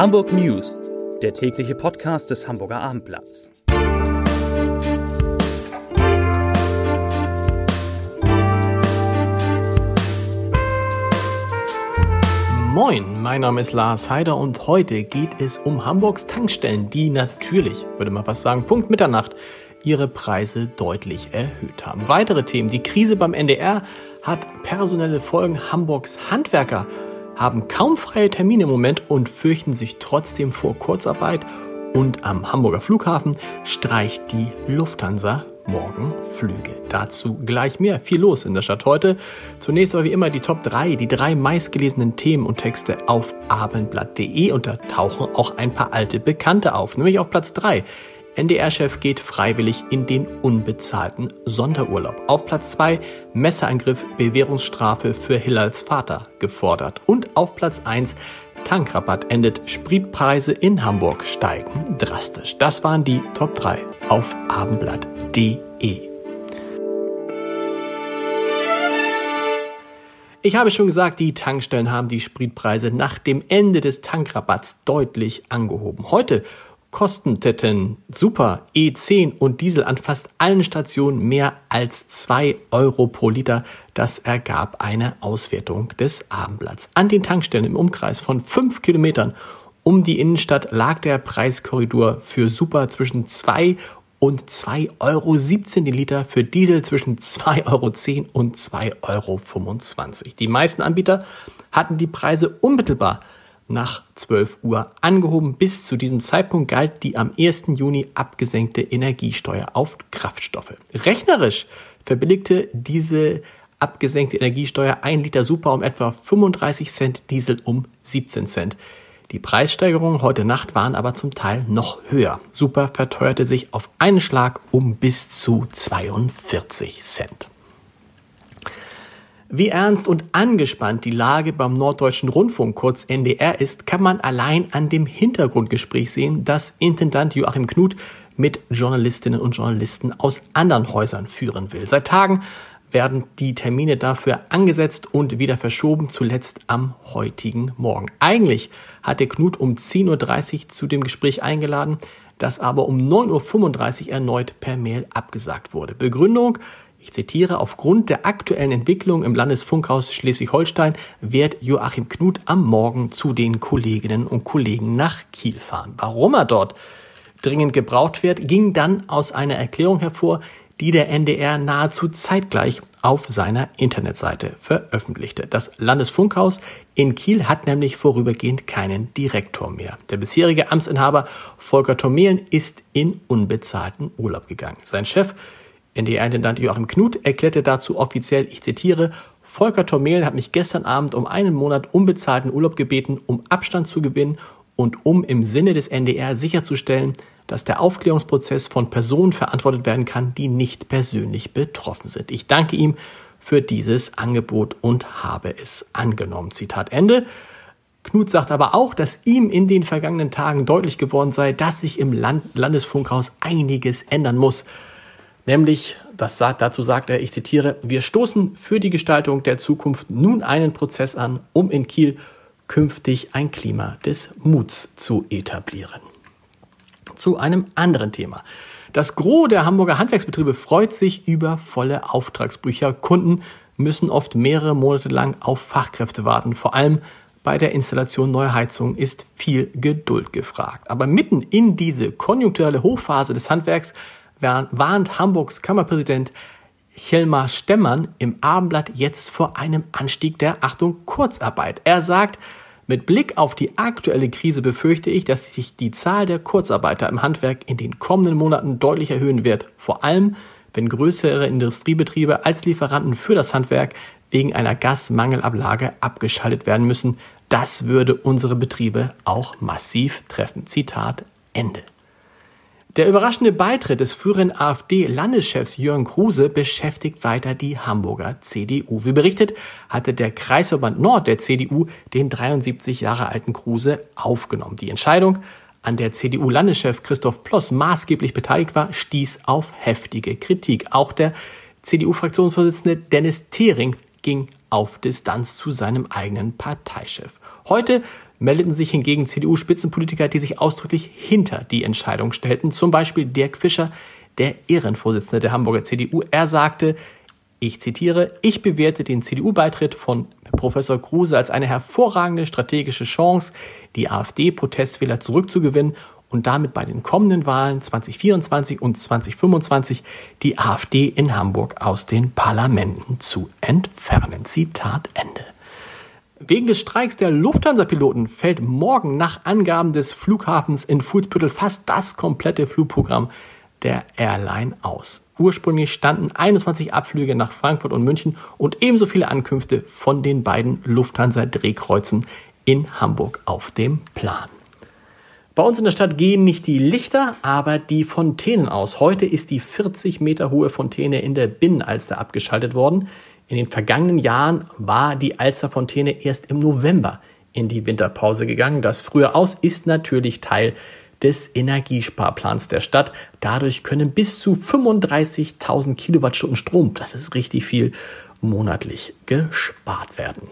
Hamburg News, der tägliche Podcast des Hamburger Abendblatts. Moin, mein Name ist Lars Heider und heute geht es um Hamburgs Tankstellen, die natürlich, würde man fast sagen, Punkt Mitternacht, ihre Preise deutlich erhöht haben. Weitere Themen, die Krise beim NDR hat personelle Folgen. Hamburgs Handwerker haben kaum freie Termine im Moment und fürchten sich trotzdem vor Kurzarbeit. Und am Hamburger Flughafen streicht die Lufthansa morgen Flüge. Dazu gleich mehr. Viel los in der Stadt heute. Zunächst aber wie immer die Top 3, die drei meistgelesenen Themen und Texte auf abendblatt.de und da tauchen auch ein paar alte Bekannte auf. Nämlich auf Platz 3 NDR-Chef geht freiwillig in den unbezahlten Sonderurlaub. Auf Platz 2 Messerangriff, Bewährungsstrafe für Hillals Vater gefordert. Und auf Platz 1 Tankrabatt endet, Spritpreise in Hamburg steigen drastisch. Das waren die Top 3 auf abendblatt.de. Ich habe schon gesagt, die Tankstellen haben die Spritpreise nach dem Ende des Tankrabatts deutlich angehoben. Heute kosteten Super E10 und Diesel an fast allen Stationen mehr als zwei Euro pro Liter. Das ergab eine Auswertung des Abendblatts. An den Tankstellen im Umkreis von fünf Kilometern um die Innenstadt lag der Preiskorridor für Super zwischen zwei und 2,17 Euro die Liter, für Diesel zwischen 2,10 Euro und 2,25 Euro. Die meisten Anbieter hatten die Preise unmittelbar nach 12 Uhr angehoben. Bis zu diesem Zeitpunkt galt die am 1. Juni abgesenkte Energiesteuer auf Kraftstoffe. Rechnerisch verbilligte diese abgesenkte Energiesteuer 1 Liter Super um etwa 35 Cent, Diesel um 17 Cent. Die Preissteigerungen heute Nacht waren aber zum Teil noch höher. Super verteuerte sich auf einen Schlag um bis zu 42 Cent. Wie ernst und angespannt die Lage beim Norddeutschen Rundfunk, kurz NDR, ist, kann man allein an dem Hintergrundgespräch sehen, das Intendant Joachim Knut mit Journalistinnen und Journalisten aus anderen Häusern führen will. Seit Tagen werden die Termine dafür angesetzt und wieder verschoben, zuletzt am heutigen Morgen. Eigentlich hatte Knut um 10.30 Uhr zu dem Gespräch eingeladen, das aber um 9.35 Uhr erneut per Mail abgesagt wurde. Begründung, ich zitiere, aufgrund der aktuellen Entwicklung im Landesfunkhaus Schleswig-Holstein wird Joachim Knut am Morgen zu den Kolleginnen und Kollegen nach Kiel fahren. Warum er dort dringend gebraucht wird, ging dann aus einer Erklärung hervor, die der NDR nahezu zeitgleich auf seiner Internetseite veröffentlichte. Das Landesfunkhaus in Kiel hat nämlich vorübergehend keinen Direktor mehr. Der bisherige Amtsinhaber Volker Tomelen ist in unbezahlten Urlaub gegangen. Sein Chef NDR-Intendant Joachim Knut erklärte dazu offiziell, ich zitiere, Volker Tormel hat mich gestern Abend um einen Monat unbezahlten Urlaub gebeten, um Abstand zu gewinnen und um im Sinne des NDR sicherzustellen, dass der Aufklärungsprozess von Personen verantwortet werden kann, die nicht persönlich betroffen sind. Ich danke ihm für dieses Angebot und habe es angenommen. Zitat Ende. Knut sagt aber auch, dass ihm in den vergangenen Tagen deutlich geworden sei, dass sich im Land Landesfunkhaus einiges ändern muss. Nämlich, das dazu sagt er, ich zitiere, wir stoßen für die Gestaltung der Zukunft nun einen Prozess an, um in Kiel künftig ein Klima des Muts zu etablieren. Zu einem anderen Thema. Das Gros der Hamburger Handwerksbetriebe freut sich über volle Auftragsbücher. Kunden müssen oft mehrere Monate lang auf Fachkräfte warten. Vor allem bei der Installation neuer Heizungen ist viel Geduld gefragt. Aber mitten in diese konjunkturelle Hochphase des Handwerks warnt Hamburgs Kammerpräsident Chelmar Stemmern im Abendblatt jetzt vor einem Anstieg der Achtung Kurzarbeit. Er sagt, mit Blick auf die aktuelle Krise befürchte ich, dass sich die Zahl der Kurzarbeiter im Handwerk in den kommenden Monaten deutlich erhöhen wird. Vor allem, wenn größere Industriebetriebe als Lieferanten für das Handwerk wegen einer Gasmangelablage abgeschaltet werden müssen. Das würde unsere Betriebe auch massiv treffen. Zitat Ende. Der überraschende Beitritt des früheren AfD-Landeschefs Jörn Kruse beschäftigt weiter die Hamburger CDU. Wie berichtet, hatte der Kreisverband Nord der CDU den 73 Jahre alten Kruse aufgenommen. Die Entscheidung, an der CDU-Landeschef Christoph Ploss maßgeblich beteiligt war, stieß auf heftige Kritik. Auch der CDU-Fraktionsvorsitzende Dennis Thering ging auf Distanz zu seinem eigenen Parteichef. Heute meldeten sich hingegen CDU-Spitzenpolitiker, die sich ausdrücklich hinter die Entscheidung stellten. Zum Beispiel Dirk Fischer, der Ehrenvorsitzende der Hamburger CDU. Er sagte, ich zitiere, ich bewerte den CDU-Beitritt von Professor Kruse als eine hervorragende strategische Chance, die AfD-Protestwähler zurückzugewinnen und damit bei den kommenden Wahlen 2024 und 2025 die AfD in Hamburg aus den Parlamenten zu entfernen. Zitat Ende. Wegen des Streiks der Lufthansa-Piloten fällt morgen nach Angaben des Flughafens in Fuhlsbüttel fast das komplette Flugprogramm der Airline aus. Ursprünglich standen 21 Abflüge nach Frankfurt und München und ebenso viele Ankünfte von den beiden Lufthansa-Drehkreuzen in Hamburg auf dem Plan. Bei uns in der Stadt gehen nicht die Lichter, aber die Fontänen aus. Heute ist die 40 Meter hohe Fontäne in der Binnenalster abgeschaltet worden. In den vergangenen Jahren war die Alster Fontäne erst im November in die Winterpause gegangen. Das frühe Aus ist natürlich Teil des Energiesparplans der Stadt. Dadurch können bis zu 35.000 Kilowattstunden Strom, das ist richtig viel, monatlich gespart werden.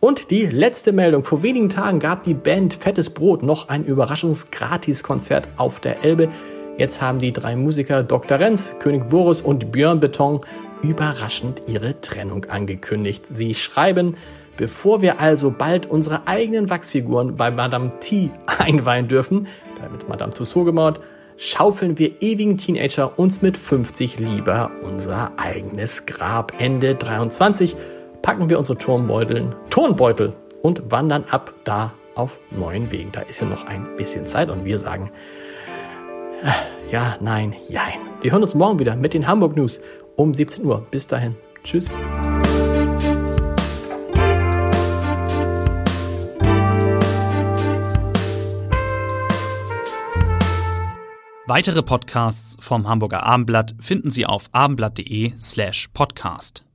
Und die letzte Meldung. Vor wenigen Tagen gab die Band Fettes Brot noch ein Überraschungsgratiskonzert auf der Elbe. Jetzt haben die drei Musiker Dr. Renz, König Boris und Björn Beton überraschend ihre Trennung angekündigt. Sie schreiben, bevor wir also bald unsere eigenen Wachsfiguren bei Madame T einweihen dürfen, damit Madame Tussaud gemauert, schaufeln wir ewigen Teenager uns mit 50 lieber unser eigenes Grab. Ende 23 packen wir unsere Turmbeuteln, Turnbeutel und wandern ab da auf neuen Wegen. Da ist ja noch ein bisschen Zeit und wir sagen äh, ja, nein, jein. Wir hören uns morgen wieder mit den Hamburg News um 17 Uhr. Bis dahin. Tschüss. Weitere Podcasts vom Hamburger Abendblatt finden Sie auf abendblatt.de slash podcast.